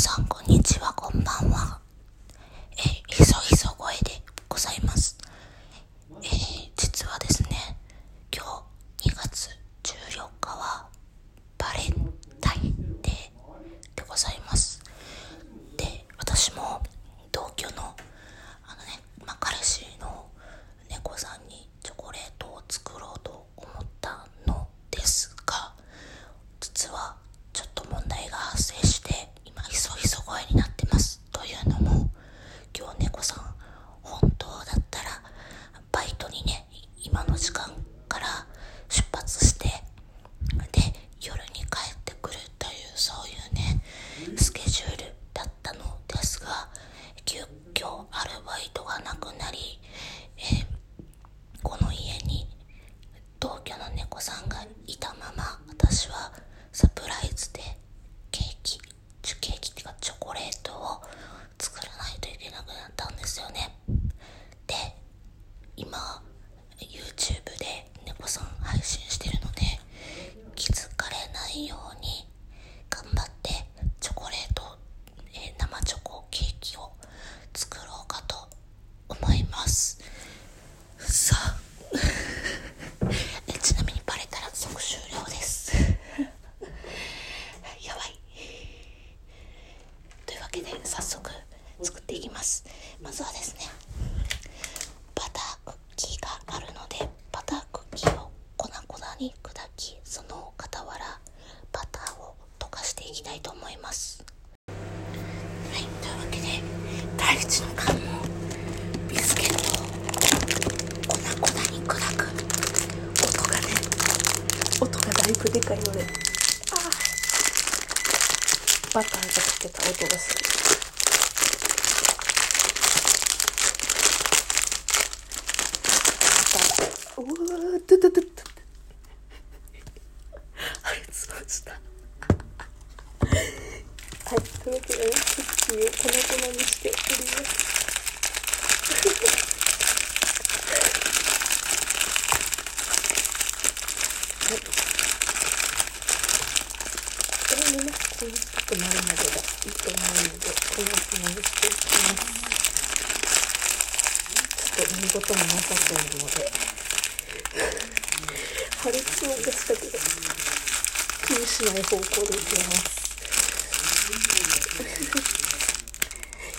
さんこんにちはこんばんは。えー、いそいそ声でございます。えー、実はですね今日2月14日はバレンタインデーでございます。で私も同居のあのね、まあ、彼氏の猫さんにチョコレートを作ろうと思ったのですが実はちょっと問題が発生して今いそいそ声になってますというのも今日猫さん本当だったらバイトにね今の時間から出発してで夜に帰ってくるというそういうねスケジュールだったのですが急遽アルバイトがなくなり、えーこの家に同居の猫さんがいたまま私はサプライズでケーキチュケーキっていうかチョコレートを作らないといけなくなったんですよねで今 YouTube で猫さん配信してるので気づかれないように頑張ってチョコレート、えー生チョコケーキを作ろうかと思いますさあえちなみにバレたら即終了ですやばいというわけで早速作っていきます。まずはですねバタークッキーがあるのでバタークッキーを粉々に砕きその傍らバターを溶かしていきたいと思います。はいというわけで第一の関門ビスケットを粉々に砕く音がね音がだいぶでかいのでバターが溶けた音がす。るうわードゥドゥドゥドゥあれつましたはいというわけでクッキーを粉々にしておりますこれもね、こういうちょっとなるまでがいいと思うので、こういうふうにしていきます。ちょっともなさそうなので、破裂音がしたけど、気にしない方向でいきます。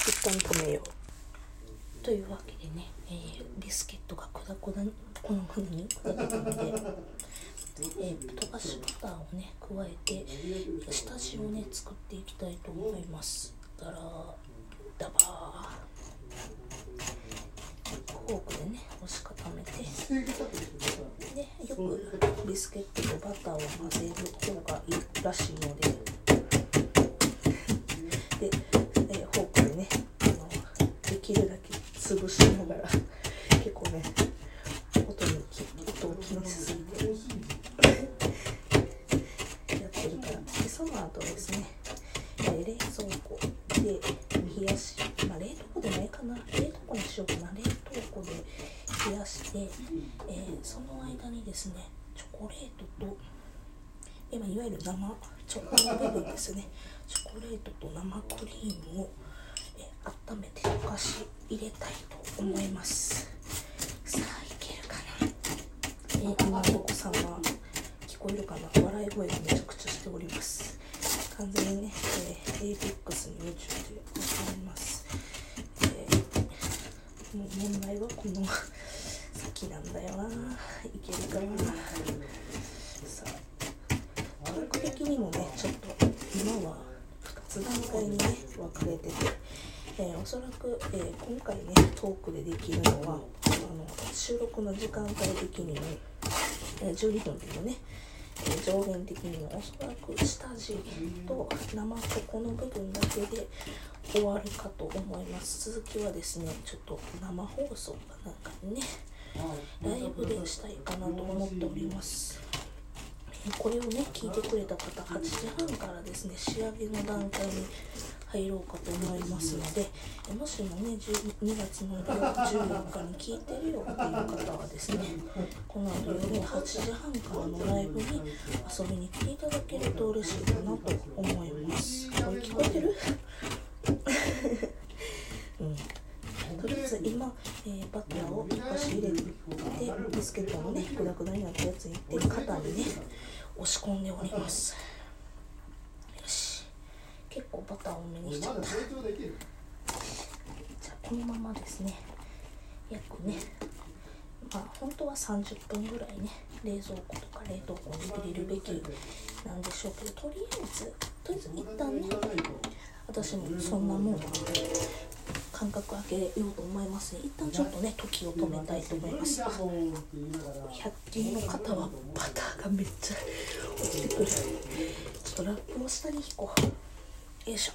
一旦止めよう。というわけでね、えービスケットが粉々にこの風に砕けたので、えー溶かしバターをね加えて下地をね作っていきたいと思いますだらダバーフォークでね押し固めて。でよくビスケットとバターを混ぜる方がいいらしいのでで、えーフォークでねあのできるだけ潰しながら結構ね音にき音を気にしすぎてやってるからでその後ですね、えー冷蔵庫で冷やし、まあ、冷凍庫でないかな冷凍庫にしようかな冷凍庫で冷やして、えーその間にですね。チョコレートと今いわゆる生チョコの部分ですね。チョコレートと生クリームを、え温めて溶かし入れたいと思います。さあいけるかな？えー今お子さんは聞こえるかな？笑い声がめちゃくちゃしております。完全にね、えー、APEX に夢中でございます、えーもう問題はこの先なんだよないけるかなさあトーク的にもねちょっと今は2つ段階にね分かれてて、えーおそらく、えー今回ねトークでできるのはあの収録の時間帯的にも、えー12分でもね、上限的にもおそらく下地と生チョコの部分だけで終わるかと思います続きはですねちょっと生放送かなんかにね。ライブでしたいかなと思っております。これをね聞いてくれた方8時半からですね仕上げの段階に入ろうかと思いますのでもしもね12月の14日に聞いてるよっていう方はですねこの後夜8時半からのライブに遊びに来ていただけると嬉しいかなと思います。これ聞こえてる？うん。とりあえず今、えー、バターをビスケットのねグラグラになったやつにって肩にね押し込んでおります。よし。結構バター多めにしちゃった。じゃあこのままですね。約ねまあ本当は30分ぐらいね冷蔵庫とか冷凍庫に入れるべきなんでしょうけどとりあえずとりあえず一旦ね私もそんなもん。間隔空けようと思いますね。一旦ちょっとね時を止めたいと思います。100均の方はバターがめっちゃ落ちてくる。ちょっとラップを下に引こう。よいしょ。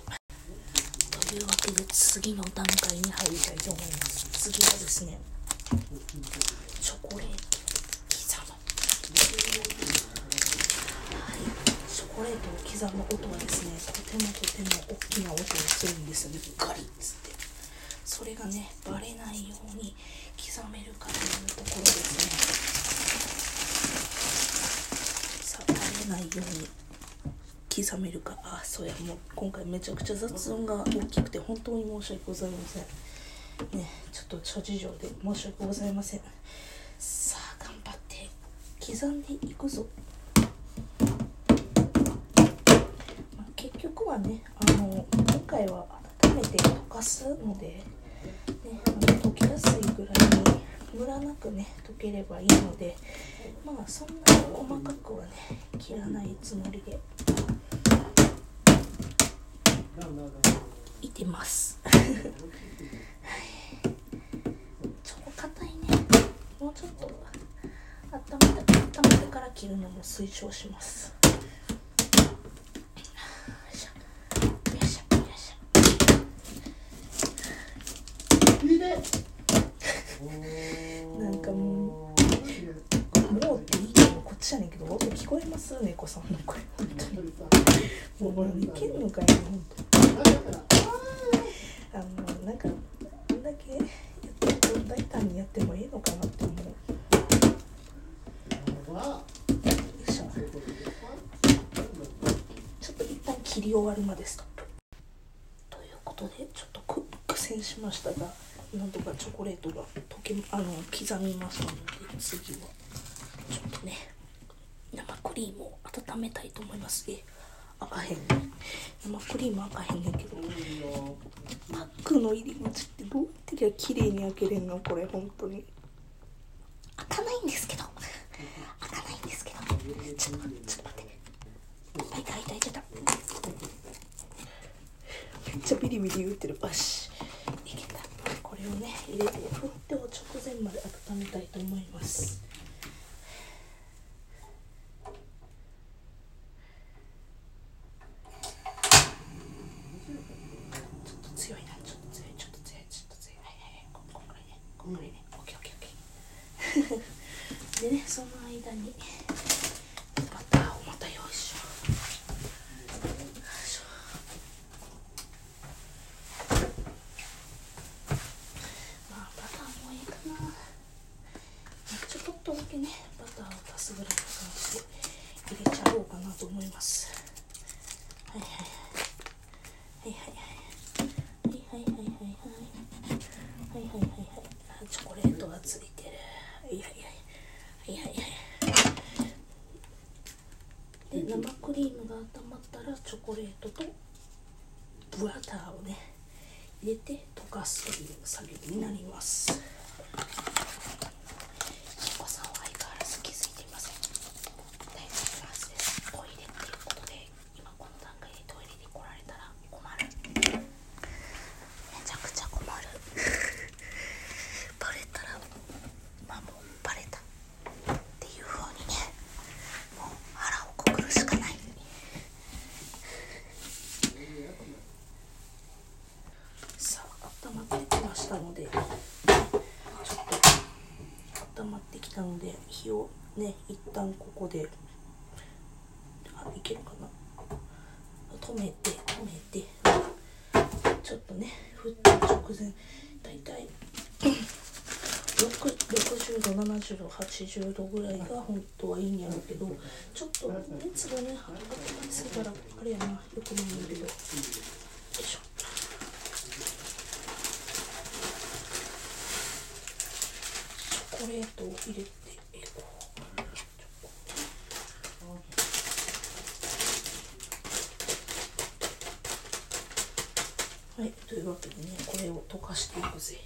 というわけで次の段階に入りたいと思います。次はですねチョコレート刻む。はい。チョコレートを刻む音はですねとてもとても大きな音をするんです。よねガリッつって。それがねバレないように刻めるかというところですね。さあバレないように刻めるか。あそうやもう今回めちゃくちゃ雑音が大きくて本当に申し訳ございません。ねちょっと諸事情で申し訳ございません。さあ頑張って刻んでいくぞ、まあ、結局はねあの今回は温めて溶かすので、やすいぐらいにムラなくね溶ければいいのでまあそんなに細かくはね切らないつもりでいてます。ちょっと硬いね。もうちょっと温めて温めてから切るのも推奨しますよいしょよいしょよいしょなんかもうもうっていいのもこっちやねんけど音聞こえます猫さんの声本当にもうこれいけんのかよ本当あのなんかこんだけやってると大胆にやってもいいのかなって思う。よいしょちょっと一旦切り終わるまでストップということでちょっと苦戦しましたがなんとかチョコレートが溶けあの刻みましたので次はちょっとね生クリームを温めたいと思います。え開かへん生クリーム開かへんねんけどパックの入り口ってどうやってりゃ綺麗に開けれんのこれ本当に。開かないんですけど。開かないんですけど。ちょっと待って。ちょっと待って。あいたいたいたいめっちゃビリビリ言ってる。よしいけたこれをね入れて振ってを直前まで温めたいと思います。ちょっと強い なちょっと強いちょっと強いちょっと強いはいはいはいここんぐらいねこんぐらいねオッケーオッケーオッケーでねその間にバターをまた用意しようよいしょまあバターもいいかなちょっとだけねバターを足すぐらいの感じで入れちゃおうかなと思います。はいはいはい。はいはいはい。はいはいはいはいはい。はいはいはいチョコレートがついてる。はいはいはい。はいはいはい。で生クリームが温まったらチョコレートとブラターをね入れて溶かすという作業になります。止めて止めて。ちょっとねふった直前大体60度70度80度ぐらいが本当はいいんやろうけどちょっと熱がね温すぎたらあれやなよくないんだけど。よいしょ。チョコレートを入れてこはいというわけでねこれを溶かしていくぜ。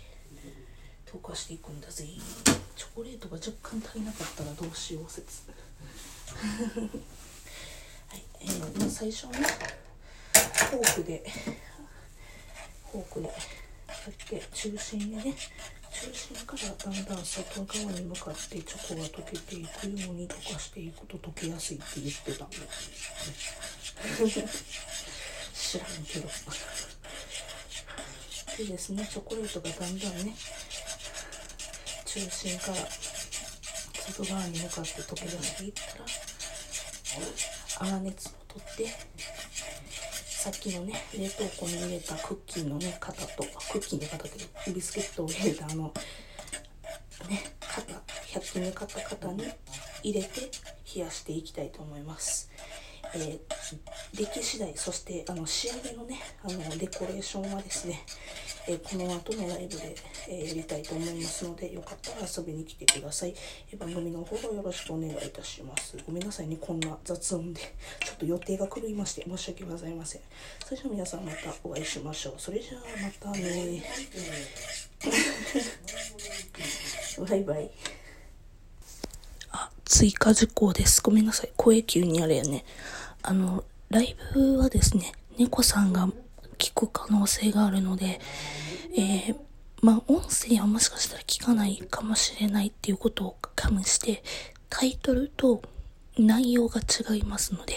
溶かしていくんだぜ。チョコレートが若干足りなかったらどうしよう説。はいえーまあ、最初はねフォークでフォークでやって中心でね中心からだんだん外側に向かってチョコが溶けていくように溶かしていくと溶けやすいって言ってた。ん で知らんけど。でですねチョコレートがだんだんね中心から外側に向かって溶け出していったら粗熱を取ってさっきのね冷凍庫に入れたクッキーのね型とクッキーの型けどビスケットを入れたあのね型100均で買った型に入れて冷やしていきたいと思います。えー、出来次第そしてあの仕上げのねあのデコレーションはですね、えーこの後のライブで、えーやりたいと思いますのでよかったら遊びに来てください、えー番組のフォローよろしくお願いいたします。ごめんなさいねこんな雑音でちょっと予定が狂いまして申し訳ございません。それじゃあ皆さんまたお会いしましょう。それじゃあまたね。バイバイ。あ、追加事項です。ごめんなさい。声急にあれやね。あの、ライブはですね、猫さんが聞く可能性があるので、えー、まあ、音声はもしかしたら聞かないかもしれないっていうことを加味して、タイトルと内容が違いますので、